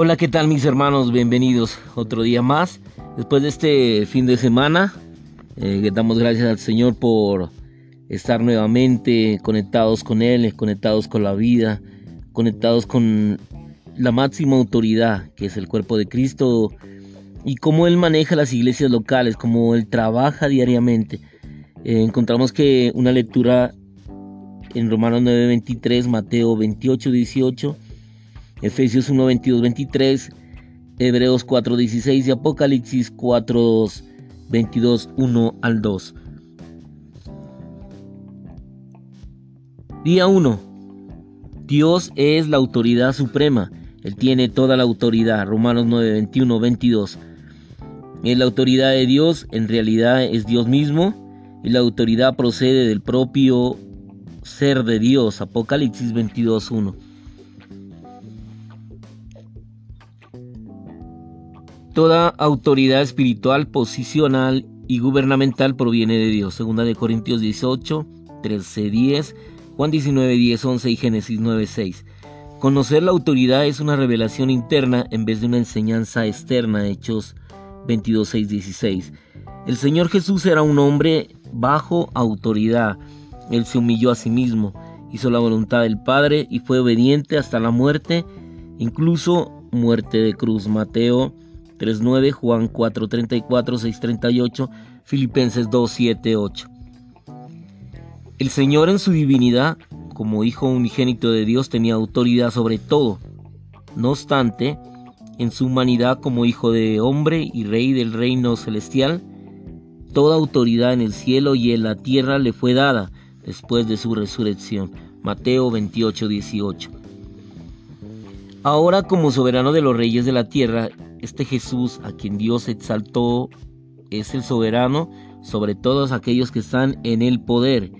Hola, ¿qué tal mis hermanos? Bienvenidos otro día más. Después de este fin de semana, eh, damos gracias al Señor por estar nuevamente conectados con Él, conectados con la vida, conectados con la máxima autoridad que es el cuerpo de Cristo y cómo Él maneja las iglesias locales, cómo Él trabaja diariamente. Eh, encontramos que una lectura en Romanos 9:23, Mateo 28:18, Efesios 1:22, 23, Hebreos 4:16 y Apocalipsis 4:2, 22, 1 al 2. Día 1. Dios es la autoridad suprema. Él tiene toda la autoridad. Romanos 9, 21, 22. Es la autoridad de Dios, en realidad es Dios mismo, y la autoridad procede del propio ser de Dios. Apocalipsis 22, 1. Toda autoridad espiritual, posicional y gubernamental proviene de Dios. Segunda de Corintios 18, 13, 10, Juan 19, 10, 11 y Génesis 9, 6. Conocer la autoridad es una revelación interna en vez de una enseñanza externa. Hechos 22, 6, 16. El Señor Jesús era un hombre bajo autoridad. Él se humilló a sí mismo, hizo la voluntad del Padre y fue obediente hasta la muerte, incluso muerte de cruz. Mateo 3.9, Juan 4.34, 6.38, Filipenses 2.7.8. El Señor en su divinidad, como Hijo unigénito de Dios, tenía autoridad sobre todo. No obstante, en su humanidad como Hijo de hombre y Rey del reino celestial, toda autoridad en el cielo y en la tierra le fue dada después de su resurrección. Mateo 28.18. Ahora como soberano de los reyes de la tierra este Jesús a quien Dios exaltó es el soberano sobre todos aquellos que están en el poder.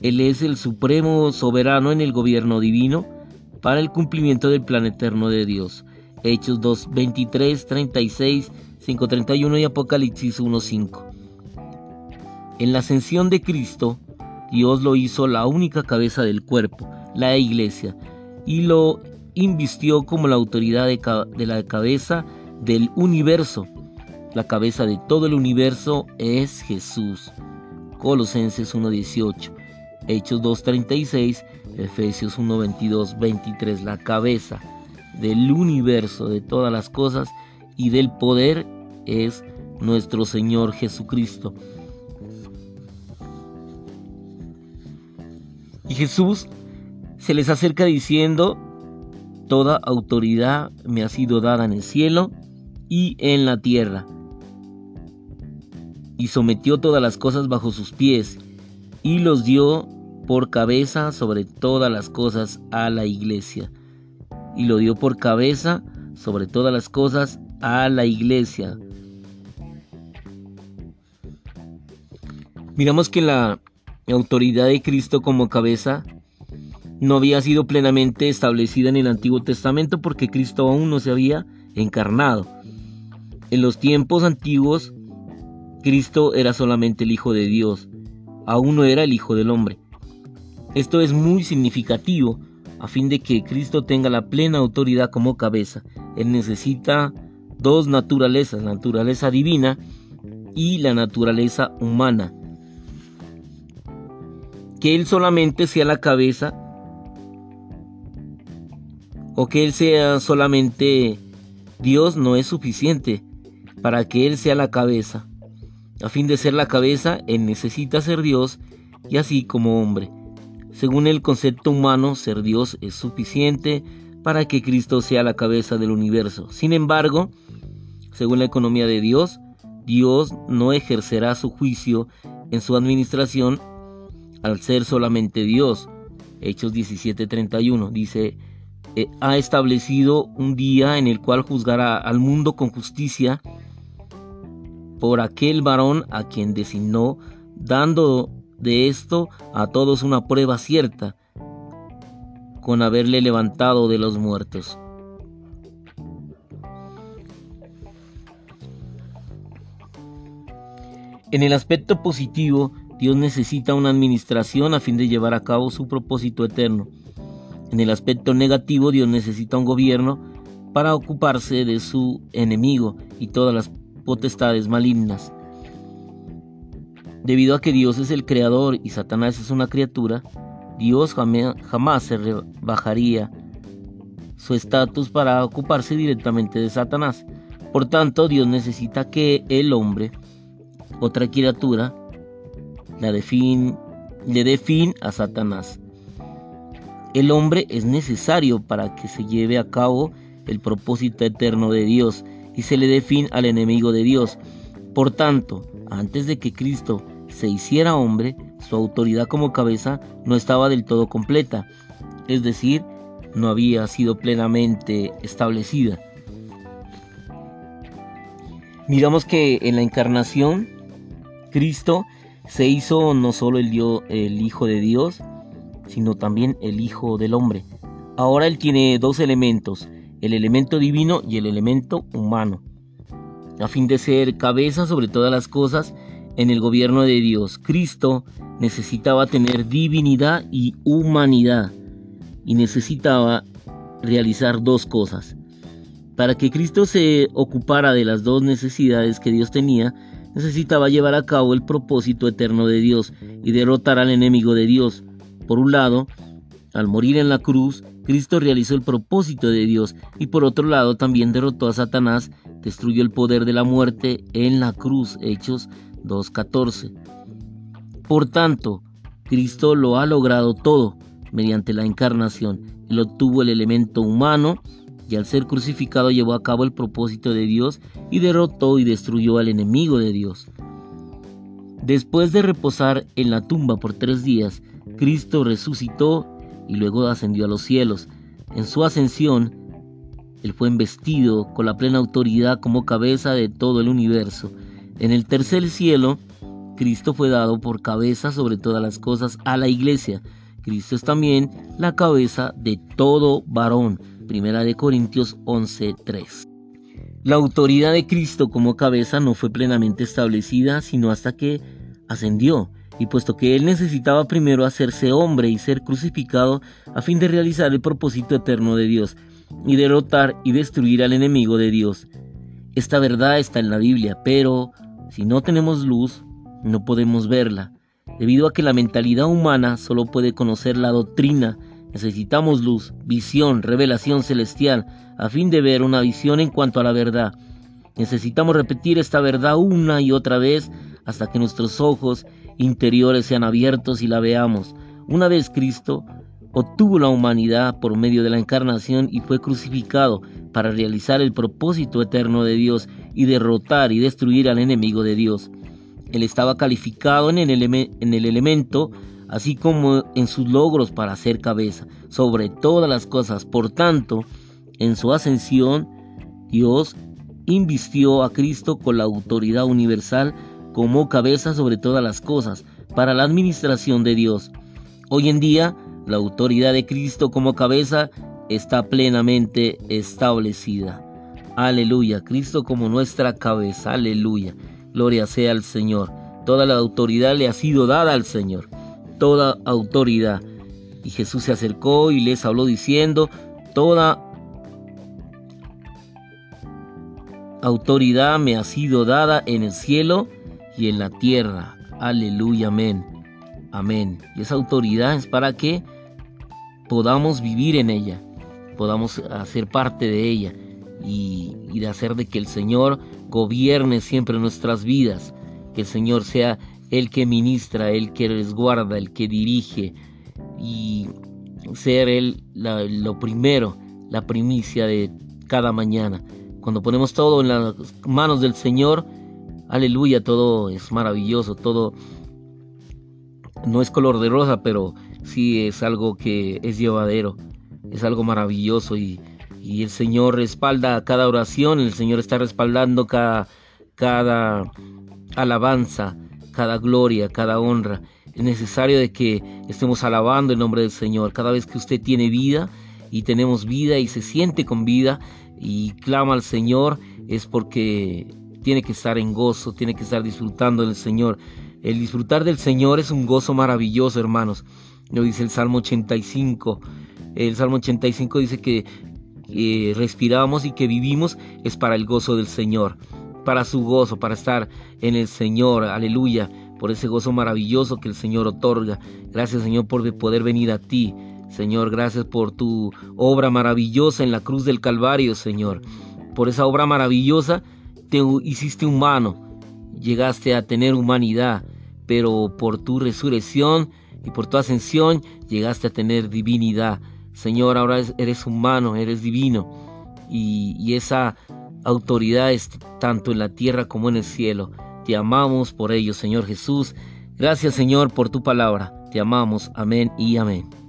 Él es el supremo soberano en el gobierno divino para el cumplimiento del plan eterno de Dios. Hechos 2, 23, 36, 5.31 y Apocalipsis 1.5. En la ascensión de Cristo, Dios lo hizo la única cabeza del cuerpo, la iglesia, y lo invistió como la autoridad de, de la cabeza del universo. La cabeza de todo el universo es Jesús. Colosenses 1.18, Hechos 2.36, Efesios 1.22, 23. La cabeza del universo, de todas las cosas y del poder es nuestro Señor Jesucristo. Y Jesús se les acerca diciendo, Toda autoridad me ha sido dada en el cielo y en la tierra. Y sometió todas las cosas bajo sus pies, y los dio por cabeza sobre todas las cosas a la iglesia. Y lo dio por cabeza sobre todas las cosas a la iglesia. Miramos que la autoridad de Cristo como cabeza no había sido plenamente establecida en el Antiguo Testamento porque Cristo aún no se había encarnado. En los tiempos antiguos, Cristo era solamente el Hijo de Dios, aún no era el Hijo del Hombre. Esto es muy significativo a fin de que Cristo tenga la plena autoridad como cabeza. Él necesita dos naturalezas, la naturaleza divina y la naturaleza humana. Que Él solamente sea la cabeza o que Él sea solamente Dios no es suficiente para que Él sea la cabeza. A fin de ser la cabeza, Él necesita ser Dios y así como hombre. Según el concepto humano, ser Dios es suficiente para que Cristo sea la cabeza del universo. Sin embargo, según la economía de Dios, Dios no ejercerá su juicio en su administración al ser solamente Dios. Hechos 17:31 dice, eh, ha establecido un día en el cual juzgará al mundo con justicia por aquel varón a quien designó, dando de esto a todos una prueba cierta, con haberle levantado de los muertos. En el aspecto positivo, Dios necesita una administración a fin de llevar a cabo su propósito eterno. En el aspecto negativo, Dios necesita un gobierno para ocuparse de su enemigo y todas las potestades malignas. Debido a que Dios es el creador y Satanás es una criatura, Dios jamás se rebajaría su estatus para ocuparse directamente de Satanás. Por tanto, Dios necesita que el hombre, otra criatura, le dé fin a Satanás. El hombre es necesario para que se lleve a cabo el propósito eterno de Dios y se le dé fin al enemigo de Dios. Por tanto, antes de que Cristo se hiciera hombre, su autoridad como cabeza no estaba del todo completa, es decir, no había sido plenamente establecida. Miramos que en la encarnación, Cristo se hizo no solo el, el Hijo de Dios, sino también el Hijo del Hombre. Ahora Él tiene dos elementos, el elemento divino y el elemento humano, a fin de ser cabeza sobre todas las cosas en el gobierno de Dios. Cristo necesitaba tener divinidad y humanidad y necesitaba realizar dos cosas. Para que Cristo se ocupara de las dos necesidades que Dios tenía, necesitaba llevar a cabo el propósito eterno de Dios y derrotar al enemigo de Dios. Por un lado, al morir en la cruz, Cristo realizó el propósito de Dios y por otro lado también derrotó a Satanás, destruyó el poder de la muerte en la cruz. Hechos 2.14. Por tanto, Cristo lo ha logrado todo mediante la encarnación. Él obtuvo el elemento humano y al ser crucificado llevó a cabo el propósito de Dios y derrotó y destruyó al enemigo de Dios. Después de reposar en la tumba por tres días, Cristo resucitó y luego ascendió a los cielos. En su ascensión, Él fue investido con la plena autoridad como cabeza de todo el universo en el tercer cielo, Cristo fue dado por cabeza sobre todas las cosas a la iglesia. Cristo es también la cabeza de todo varón. Primera de Corintios 11:3. La autoridad de Cristo como cabeza no fue plenamente establecida sino hasta que ascendió, y puesto que él necesitaba primero hacerse hombre y ser crucificado a fin de realizar el propósito eterno de Dios y derrotar y destruir al enemigo de Dios. Esta verdad está en la Biblia, pero si no tenemos luz, no podemos verla. Debido a que la mentalidad humana solo puede conocer la doctrina, necesitamos luz, visión, revelación celestial, a fin de ver una visión en cuanto a la verdad. Necesitamos repetir esta verdad una y otra vez hasta que nuestros ojos interiores sean abiertos y la veamos. Una vez Cristo obtuvo la humanidad por medio de la encarnación y fue crucificado para realizar el propósito eterno de Dios y derrotar y destruir al enemigo de Dios. Él estaba calificado en el, en el elemento, así como en sus logros para ser cabeza, sobre todas las cosas. Por tanto, en su ascensión, Dios invistió a Cristo con la autoridad universal como cabeza sobre todas las cosas para la administración de Dios. Hoy en día, la autoridad de Cristo como cabeza está plenamente establecida. Aleluya, Cristo como nuestra cabeza, aleluya. Gloria sea al Señor. Toda la autoridad le ha sido dada al Señor. Toda autoridad. Y Jesús se acercó y les habló diciendo, toda autoridad me ha sido dada en el cielo y en la tierra. Aleluya, amén. Amén. Y esa autoridad es para que podamos vivir en ella, podamos hacer parte de ella y, de hacer de que el Señor gobierne siempre nuestras vidas, que el Señor sea el que ministra, el que resguarda, el que dirige y ser Él lo primero, la primicia de cada mañana. Cuando ponemos todo en las manos del Señor, aleluya, todo es maravilloso, todo no es color de rosa, pero sí es algo que es llevadero, es algo maravilloso y, y el Señor respalda cada oración, el Señor está respaldando cada, cada alabanza, cada gloria, cada honra. Es necesario de que estemos alabando el nombre del Señor. Cada vez que usted tiene vida y tenemos vida y se siente con vida y clama al Señor, es porque tiene que estar en gozo, tiene que estar disfrutando del Señor. El disfrutar del Señor es un gozo maravilloso, hermanos. Lo dice el Salmo 85. El Salmo 85 dice que respiramos y que vivimos es para el gozo del Señor, para su gozo, para estar en el Señor, aleluya, por ese gozo maravilloso que el Señor otorga. Gracias Señor por poder venir a ti. Señor, gracias por tu obra maravillosa en la cruz del Calvario, Señor. Por esa obra maravillosa te hiciste humano, llegaste a tener humanidad, pero por tu resurrección y por tu ascensión llegaste a tener divinidad. Señor, ahora eres humano, eres divino y, esa autoridad es tanto en la tierra como en el cielo. Te amamos por ello, Señor Jesús. Gracias, Señor, por tu palabra. Te amamos. Amén y amén.